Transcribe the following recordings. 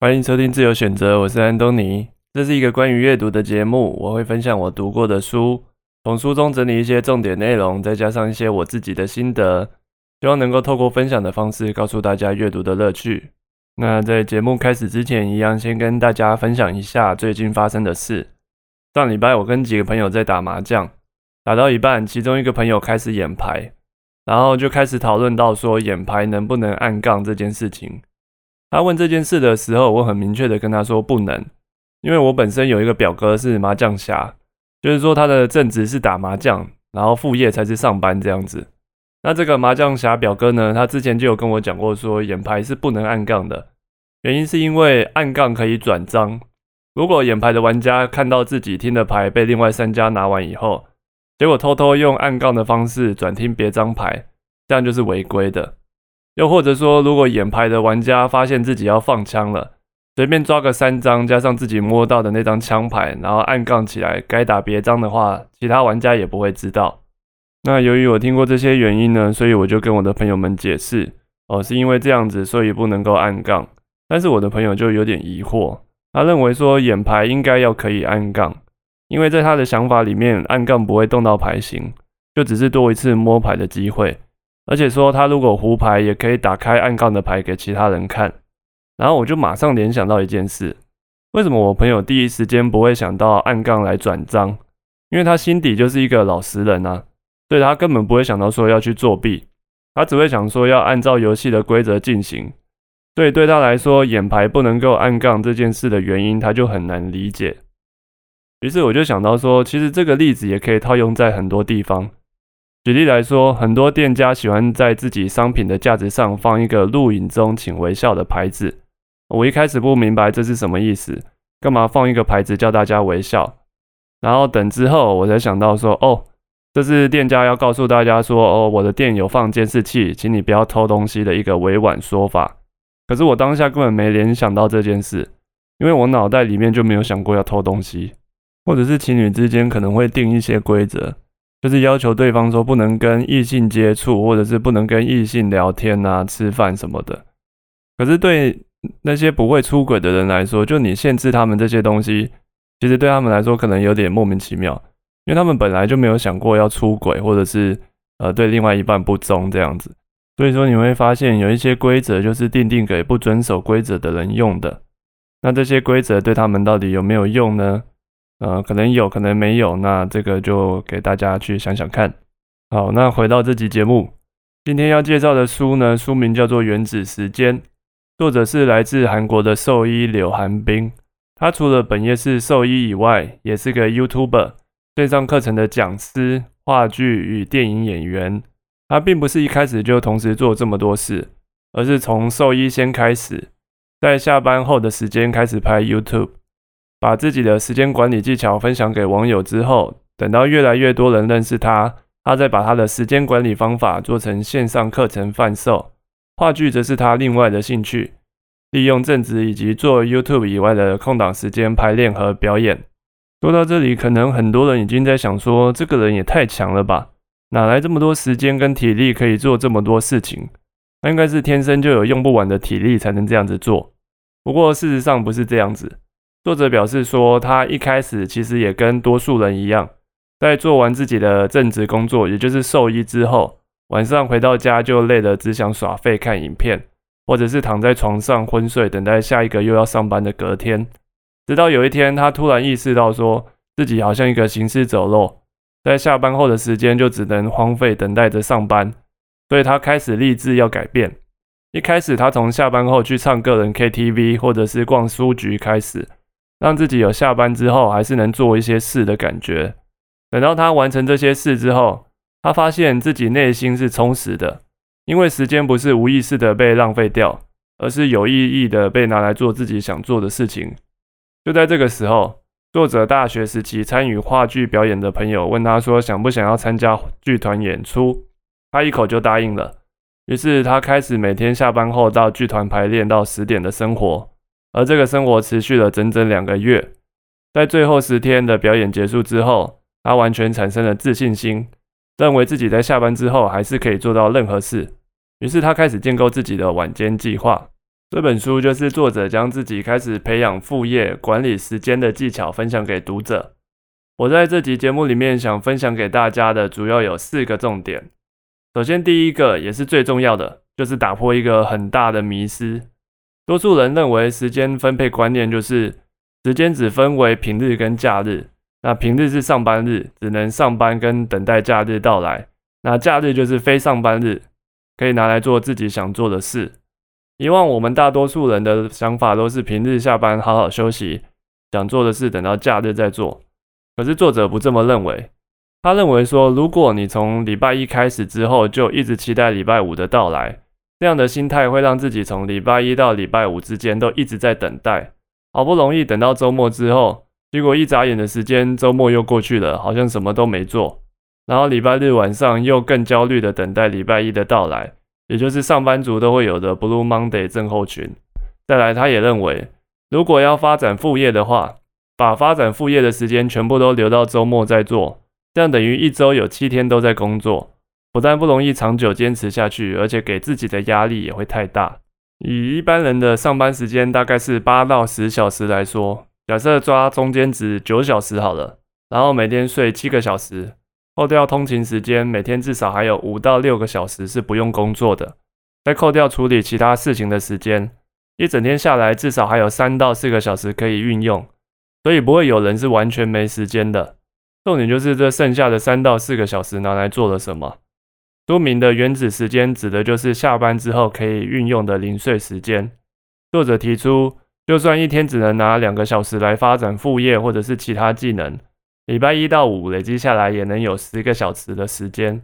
欢迎收听自由选择，我是安东尼。这是一个关于阅读的节目，我会分享我读过的书，从书中整理一些重点内容，再加上一些我自己的心得，希望能够透过分享的方式告诉大家阅读的乐趣。那在节目开始之前，一样先跟大家分享一下最近发生的事。上礼拜我跟几个朋友在打麻将，打到一半，其中一个朋友开始演牌，然后就开始讨论到说演牌能不能按杠这件事情。他问这件事的时候，我很明确的跟他说不能，因为我本身有一个表哥是麻将侠，就是说他的正职是打麻将，然后副业才是上班这样子。那这个麻将侠表哥呢，他之前就有跟我讲过说眼牌是不能按杠的，原因是因为按杠可以转张，如果眼牌的玩家看到自己听的牌被另外三家拿完以后，结果偷偷用按杠的方式转听别张牌，这样就是违规的。又或者说，如果演牌的玩家发现自己要放枪了，随便抓个三张，加上自己摸到的那张枪牌，然后按杠起来，该打别张的话，其他玩家也不会知道。那由于我听过这些原因呢，所以我就跟我的朋友们解释，哦，是因为这样子，所以不能够按杠。但是我的朋友就有点疑惑，他认为说演牌应该要可以按杠，因为在他的想法里面，按杠不会动到牌型，就只是多一次摸牌的机会。而且说他如果胡牌也可以打开暗杠的牌给其他人看，然后我就马上联想到一件事：为什么我朋友第一时间不会想到暗杠来转账？因为他心底就是一个老实人啊，所以他根本不会想到说要去作弊，他只会想说要按照游戏的规则进行。所以对他来说，眼牌不能够暗杠这件事的原因，他就很难理解。于是我就想到说，其实这个例子也可以套用在很多地方。举例来说，很多店家喜欢在自己商品的架子上放一个“录影中请微笑”的牌子。我一开始不明白这是什么意思，干嘛放一个牌子叫大家微笑？然后等之后我才想到说，哦，这是店家要告诉大家说，哦，我的店有放监视器，请你不要偷东西的一个委婉说法。可是我当下根本没联想到这件事，因为我脑袋里面就没有想过要偷东西，或者是情侣之间可能会定一些规则。就是要求对方说不能跟异性接触，或者是不能跟异性聊天啊、吃饭什么的。可是对那些不会出轨的人来说，就你限制他们这些东西，其实对他们来说可能有点莫名其妙，因为他们本来就没有想过要出轨，或者是呃对另外一半不忠这样子。所以说你会发现有一些规则就是定定给不遵守规则的人用的。那这些规则对他们到底有没有用呢？呃，可能有可能没有，那这个就给大家去想想看。好，那回到这集节目，今天要介绍的书呢，书名叫做《原子时间》，作者是来自韩国的兽医柳寒冰。他除了本业是兽医以外，也是个 YouTuber，线上课程的讲师、话剧与电影演员。他并不是一开始就同时做这么多事，而是从兽医先开始，在下班后的时间开始拍 YouTube。把自己的时间管理技巧分享给网友之后，等到越来越多人认识他，他再把他的时间管理方法做成线上课程贩售。话剧则是他另外的兴趣，利用正职以及做 YouTube 以外的空档时间排练和表演。说到这里，可能很多人已经在想说，这个人也太强了吧？哪来这么多时间跟体力可以做这么多事情？他应该是天生就有用不完的体力才能这样子做。不过事实上不是这样子。作者表示说，他一开始其实也跟多数人一样，在做完自己的正职工作，也就是兽医之后，晚上回到家就累得只想耍废看影片，或者是躺在床上昏睡，等待下一个又要上班的隔天。直到有一天，他突然意识到，说自己好像一个行尸走肉，在下班后的时间就只能荒废等待着上班，所以他开始立志要改变。一开始，他从下班后去唱个人 KTV，或者是逛书局开始。让自己有下班之后还是能做一些事的感觉。等到他完成这些事之后，他发现自己内心是充实的，因为时间不是无意识的被浪费掉，而是有意义的被拿来做自己想做的事情。就在这个时候，作者大学时期参与话剧表演的朋友问他说：“想不想要参加剧团演出？”他一口就答应了。于是他开始每天下班后到剧团排练到十点的生活。而这个生活持续了整整两个月，在最后十天的表演结束之后，他完全产生了自信心，认为自己在下班之后还是可以做到任何事。于是他开始建构自己的晚间计划。这本书就是作者将自己开始培养副业、管理时间的技巧分享给读者。我在这集节目里面想分享给大家的主要有四个重点。首先，第一个也是最重要的，就是打破一个很大的迷思。多数人认为时间分配观念就是时间只分为平日跟假日。那平日是上班日，只能上班跟等待假日到来。那假日就是非上班日，可以拿来做自己想做的事。以往我们大多数人的想法都是平日下班好好休息，想做的事等到假日再做。可是作者不这么认为。他认为说，如果你从礼拜一开始之后就一直期待礼拜五的到来，这样的心态会让自己从礼拜一到礼拜五之间都一直在等待，好不容易等到周末之后，结果一眨眼的时间，周末又过去了，好像什么都没做。然后礼拜日晚上又更焦虑的等待礼拜一的到来，也就是上班族都会有的 Blue Monday 症候群。再来，他也认为，如果要发展副业的话，把发展副业的时间全部都留到周末再做。这样等于一周有七天都在工作，不但不容易长久坚持下去，而且给自己的压力也会太大。以一般人的上班时间大概是八到十小时来说，假设抓中间值九小时好了，然后每天睡七个小时，扣掉通勤时间，每天至少还有五到六个小时是不用工作的，再扣掉处理其他事情的时间，一整天下来至少还有三到四个小时可以运用，所以不会有人是完全没时间的。重点就是这剩下的三到四个小时拿来做了什么？书名的原子时间指的就是下班之后可以运用的零碎时间。作者提出，就算一天只能拿两个小时来发展副业或者是其他技能，礼拜一到五累积下来也能有十个小时的时间。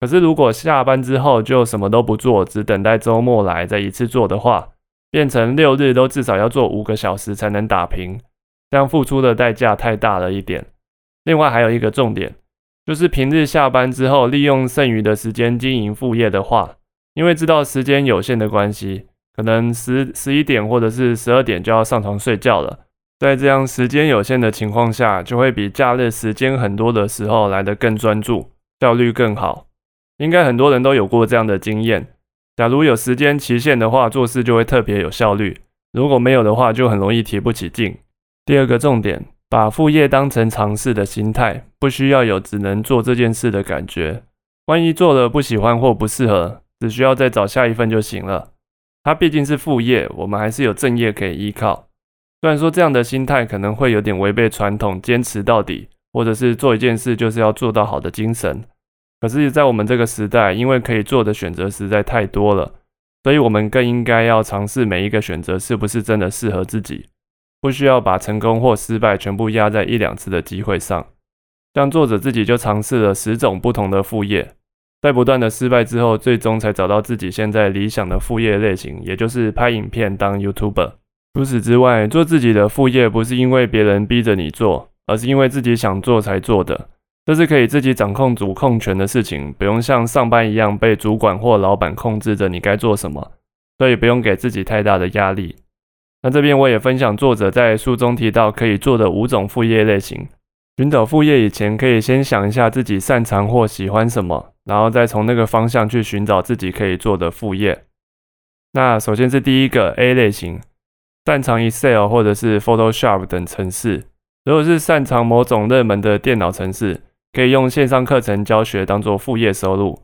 可是如果下班之后就什么都不做，只等待周末来再一次做的话，变成六日都至少要做五个小时才能打平，这样付出的代价太大了一点。另外还有一个重点，就是平日下班之后，利用剩余的时间经营副业的话，因为知道时间有限的关系，可能十十一点或者是十二点就要上床睡觉了。在这样时间有限的情况下，就会比假日时间很多的时候来得更专注，效率更好。应该很多人都有过这样的经验。假如有时间期限的话，做事就会特别有效率；如果没有的话，就很容易提不起劲。第二个重点。把副业当成尝试的心态，不需要有只能做这件事的感觉。万一做了不喜欢或不适合，只需要再找下一份就行了。它毕竟是副业，我们还是有正业可以依靠。虽然说这样的心态可能会有点违背传统，坚持到底，或者是做一件事就是要做到好的精神。可是，在我们这个时代，因为可以做的选择实在太多了，所以我们更应该要尝试每一个选择是不是真的适合自己。不需要把成功或失败全部压在一两次的机会上，像作者自己就尝试了十种不同的副业，在不断的失败之后，最终才找到自己现在理想的副业类型，也就是拍影片当 YouTuber。除此之外，做自己的副业不是因为别人逼着你做，而是因为自己想做才做的，这是可以自己掌控主控权的事情，不用像上班一样被主管或老板控制着你该做什么，所以不用给自己太大的压力。那这边我也分享作者在书中提到可以做的五种副业类型。寻找副业以前，可以先想一下自己擅长或喜欢什么，然后再从那个方向去寻找自己可以做的副业。那首先是第一个 A 类型，擅长 Excel 或者是 Photoshop 等程式。如果是擅长某种热门的电脑程式，可以用线上课程教学当做副业收入。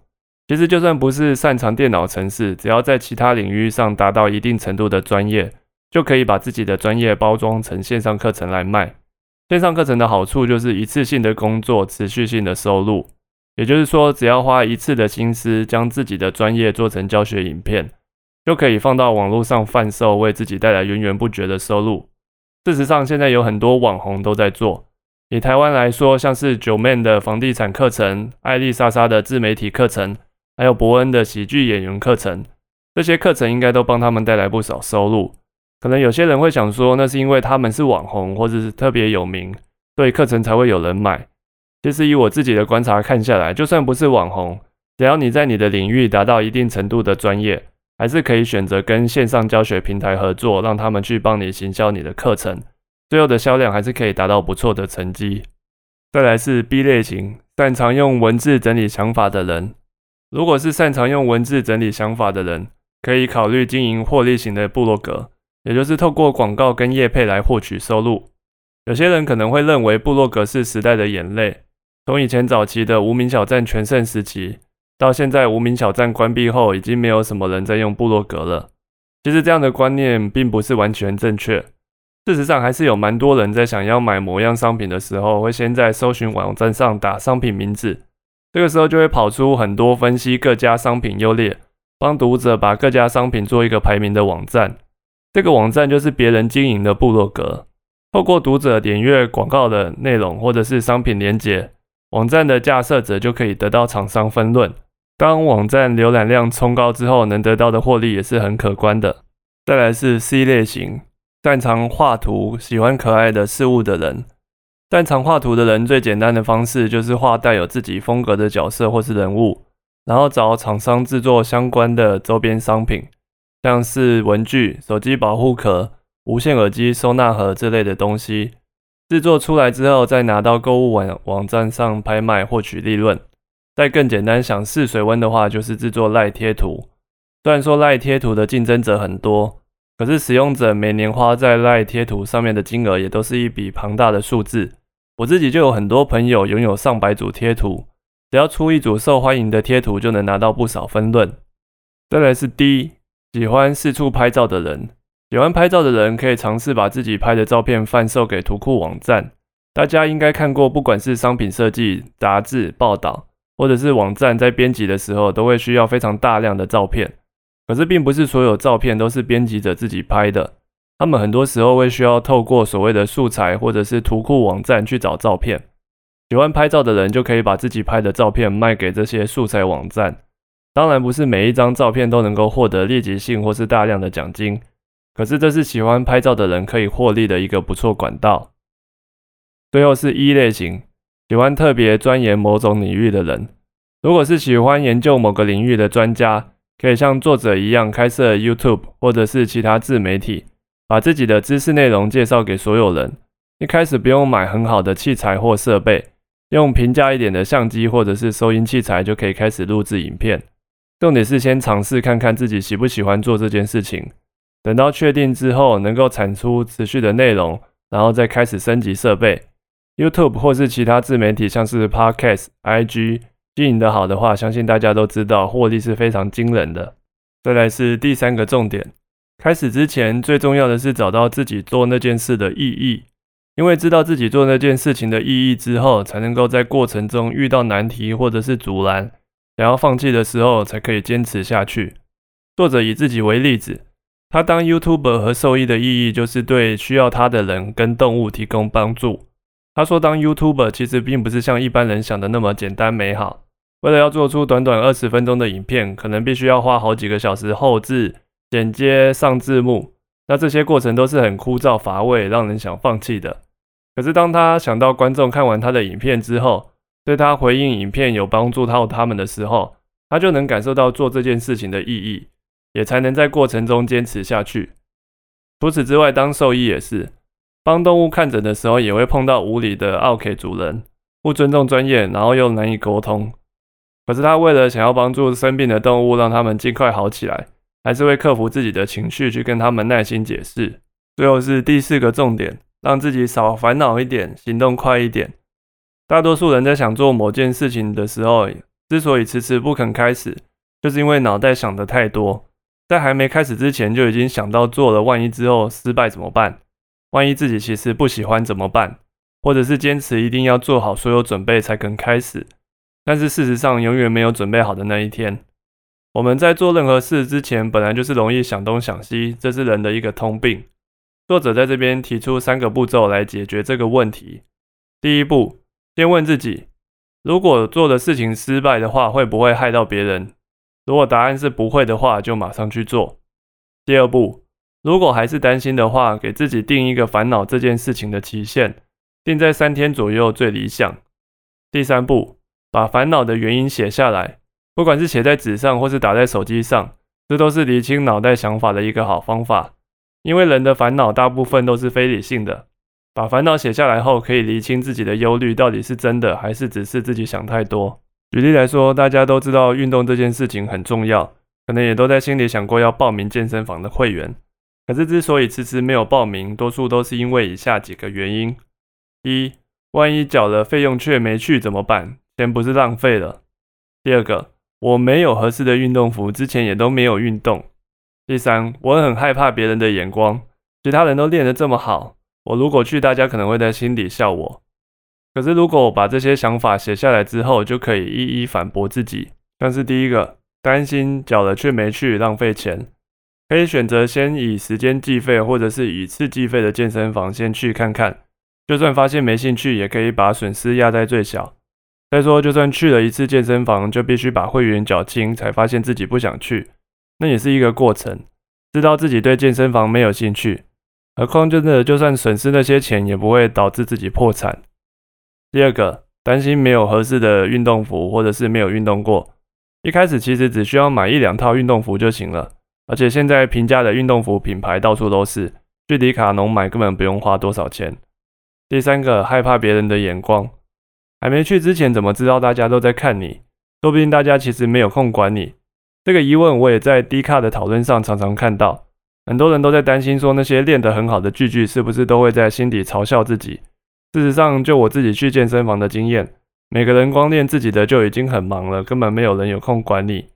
其实就算不是擅长电脑程式，只要在其他领域上达到一定程度的专业。就可以把自己的专业包装成线上课程来卖。线上课程的好处就是一次性的工作，持续性的收入。也就是说，只要花一次的心思，将自己的专业做成教学影片，就可以放到网络上贩售，为自己带来源源不绝的收入。事实上，现在有很多网红都在做。以台湾来说，像是九 man 的房地产课程、艾丽莎莎的自媒体课程，还有伯恩的喜剧演员课程，这些课程应该都帮他们带来不少收入。可能有些人会想说，那是因为他们是网红或者是特别有名，所以课程才会有人买。其实以我自己的观察看下来，就算不是网红，只要你在你的领域达到一定程度的专业，还是可以选择跟线上教学平台合作，让他们去帮你行销你的课程，最后的销量还是可以达到不错的成绩。再来是 B 类型，擅长用文字整理想法的人。如果是擅长用文字整理想法的人，可以考虑经营获利型的部落格，也就是透过广告跟业配来获取收入。有些人可能会认为部落格是时代的眼泪，从以前早期的无名小站全盛时期，到现在无名小站关闭后，已经没有什么人在用部落格了。其实这样的观念并不是完全正确。事实上，还是有蛮多人在想要买某样商品的时候，会先在搜寻网站上打商品名字，这个时候就会跑出很多分析各家商品优劣，帮读者把各家商品做一个排名的网站。这个网站就是别人经营的部落格。透过读者点阅广告的内容或者是商品连接，网站的架设者就可以得到厂商分论。当网站浏览量冲高之后，能得到的获利也是很可观的。再来是 C 类型，擅长画图、喜欢可爱的事物的人。擅长画图的人最简单的方式就是画带有自己风格的角色或是人物，然后找厂商制作相关的周边商品，像是文具、手机保护壳。无线耳机、收纳盒这类的东西制作出来之后，再拿到购物网网站上拍卖，获取利润。再更简单，想试水温的话，就是制作赖贴图。虽然说赖贴图的竞争者很多，可是使用者每年花在赖贴图上面的金额也都是一笔庞大的数字。我自己就有很多朋友拥有上百组贴图，只要出一组受欢迎的贴图，就能拿到不少分论。再来是 D，喜欢四处拍照的人。喜欢拍照的人可以尝试把自己拍的照片贩售给图库网站。大家应该看过，不管是商品设计、杂志、报道，或者是网站在编辑的时候，都会需要非常大量的照片。可是，并不是所有照片都是编辑者自己拍的，他们很多时候会需要透过所谓的素材或者是图库网站去找照片。喜欢拍照的人就可以把自己拍的照片卖给这些素材网站。当然，不是每一张照片都能够获得立即性或是大量的奖金。可是这是喜欢拍照的人可以获利的一个不错管道。最后是一类型，喜欢特别钻研某种领域的人。如果是喜欢研究某个领域的专家，可以像作者一样开设 YouTube 或者是其他自媒体，把自己的知识内容介绍给所有人。一开始不用买很好的器材或设备，用平价一点的相机或者是收音器材就可以开始录制影片。重点是先尝试看看自己喜不喜欢做这件事情。等到确定之后，能够产出持续的内容，然后再开始升级设备。YouTube 或是其他自媒体，像是 Podcast、IG，经营的好的话，相信大家都知道，获利是非常惊人的。再来是第三个重点，开始之前最重要的是找到自己做那件事的意义，因为知道自己做那件事情的意义之后，才能够在过程中遇到难题或者是阻拦，想要放弃的时候，才可以坚持下去。作者以自己为例子。他当 YouTuber 和兽医的意义就是对需要他的人跟动物提供帮助。他说，当 YouTuber 其实并不是像一般人想的那么简单美好。为了要做出短短二十分钟的影片，可能必须要花好几个小时后置、剪接、上字幕。那这些过程都是很枯燥乏味，让人想放弃的。可是当他想到观众看完他的影片之后，对他回应影片有帮助到他们的时候，他就能感受到做这件事情的意义。也才能在过程中坚持下去。除此之外，当兽医也是帮动物看诊的时候，也会碰到无理的 OK 主人，不尊重专业，然后又难以沟通。可是他为了想要帮助生病的动物，让他们尽快好起来，还是会克服自己的情绪，去跟他们耐心解释。最后是第四个重点，让自己少烦恼一点，行动快一点。大多数人在想做某件事情的时候，之所以迟迟不肯开始，就是因为脑袋想的太多。在还没开始之前就已经想到做了，万一之后失败怎么办？万一自己其实不喜欢怎么办？或者是坚持一定要做好所有准备才肯开始，但是事实上永远没有准备好的那一天。我们在做任何事之前，本来就是容易想东想西，这是人的一个通病。作者在这边提出三个步骤来解决这个问题。第一步，先问自己，如果做的事情失败的话，会不会害到别人？如果答案是不会的话，就马上去做。第二步，如果还是担心的话，给自己定一个烦恼这件事情的期限，定在三天左右最理想。第三步，把烦恼的原因写下来，不管是写在纸上或是打在手机上，这都是理清脑袋想法的一个好方法。因为人的烦恼大部分都是非理性的，把烦恼写下来后，可以理清自己的忧虑到底是真的还是只是自己想太多。举例来说，大家都知道运动这件事情很重要，可能也都在心里想过要报名健身房的会员。可是之所以迟迟没有报名，多数都是因为以下几个原因：一、万一缴了费用却没去怎么办？钱不是浪费了？第二个，我没有合适的运动服，之前也都没有运动。第三，我很害怕别人的眼光，其他人都练得这么好，我如果去，大家可能会在心里笑我。可是如果我把这些想法写下来之后，就可以一一反驳自己。像是第一个，担心缴了却没去，浪费钱，可以选择先以时间计费，或者是以次计费的健身房先去看看。就算发现没兴趣，也可以把损失压在最小。再说，就算去了一次健身房，就必须把会员缴清，才发现自己不想去。那也是一个过程，知道自己对健身房没有兴趣，何况真的就算损失那些钱，也不会导致自己破产。第二个，担心没有合适的运动服，或者是没有运动过。一开始其实只需要买一两套运动服就行了，而且现在平价的运动服品牌到处都是，去迪卡侬买根本不用花多少钱。第三个，害怕别人的眼光，还没去之前怎么知道大家都在看你？说不定大家其实没有空管你。这个疑问我也在 D 卡的讨论上常常看到，很多人都在担心说那些练得很好的巨巨是不是都会在心底嘲笑自己。事实上，就我自己去健身房的经验，每个人光练自己的就已经很忙了，根本没有人有空管你，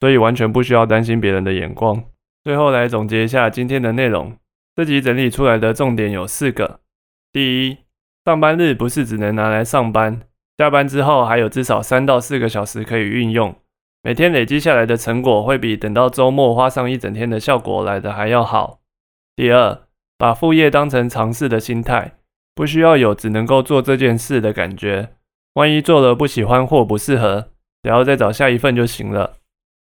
所以完全不需要担心别人的眼光。最后来总结一下今天的内容，这集整理出来的重点有四个：第一，上班日不是只能拿来上班，下班之后还有至少三到四个小时可以运用。每天累积下来的成果会比等到周末花上一整天的效果来的还要好。第二，把副业当成尝试的心态，不需要有只能够做这件事的感觉。万一做了不喜欢或不适合，只要再找下一份就行了。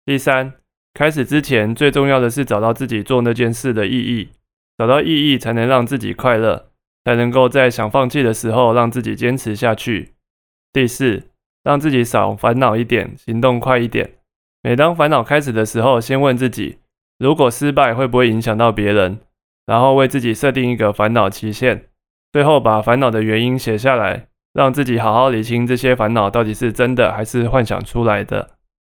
第三，开始之前最重要的是找到自己做那件事的意义，找到意义才能让自己快乐，才能够在想放弃的时候让自己坚持下去。第四。让自己少烦恼一点，行动快一点。每当烦恼开始的时候，先问自己：如果失败会不会影响到别人？然后为自己设定一个烦恼期限。最后把烦恼的原因写下来，让自己好好理清这些烦恼到底是真的还是幻想出来的。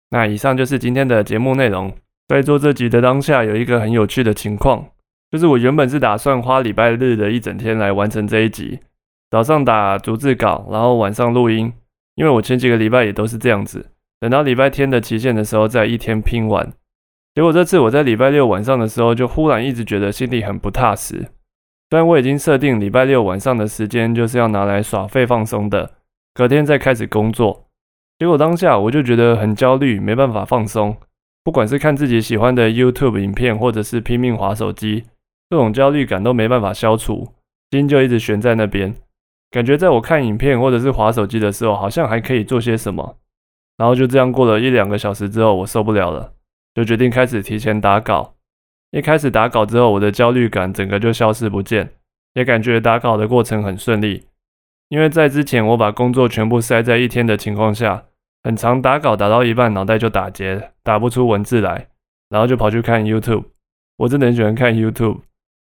那以上就是今天的节目内容。在做这集的当下，有一个很有趣的情况，就是我原本是打算花礼拜日的一整天来完成这一集，早上打逐字稿，然后晚上录音。因为我前几个礼拜也都是这样子，等到礼拜天的期限的时候，再一天拼完。结果这次我在礼拜六晚上的时候，就忽然一直觉得心里很不踏实。虽然我已经设定礼拜六晚上的时间就是要拿来耍废放松的，隔天再开始工作。结果当下我就觉得很焦虑，没办法放松。不管是看自己喜欢的 YouTube 影片，或者是拼命划手机，这种焦虑感都没办法消除，心就一直悬在那边。感觉在我看影片或者是划手机的时候，好像还可以做些什么。然后就这样过了一两个小时之后，我受不了了，就决定开始提前打稿。一开始打稿之后，我的焦虑感整个就消失不见，也感觉打稿的过程很顺利。因为在之前我把工作全部塞在一天的情况下，很长打稿打到一半脑袋就打结，打不出文字来，然后就跑去看 YouTube。我真的很喜欢看 YouTube，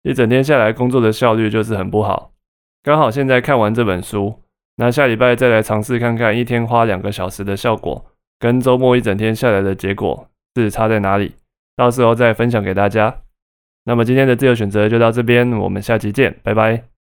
一整天下来工作的效率就是很不好。刚好现在看完这本书，那下礼拜再来尝试看看一天花两个小时的效果，跟周末一整天下来的结果是差在哪里，到时候再分享给大家。那么今天的自由选择就到这边，我们下期见，拜拜。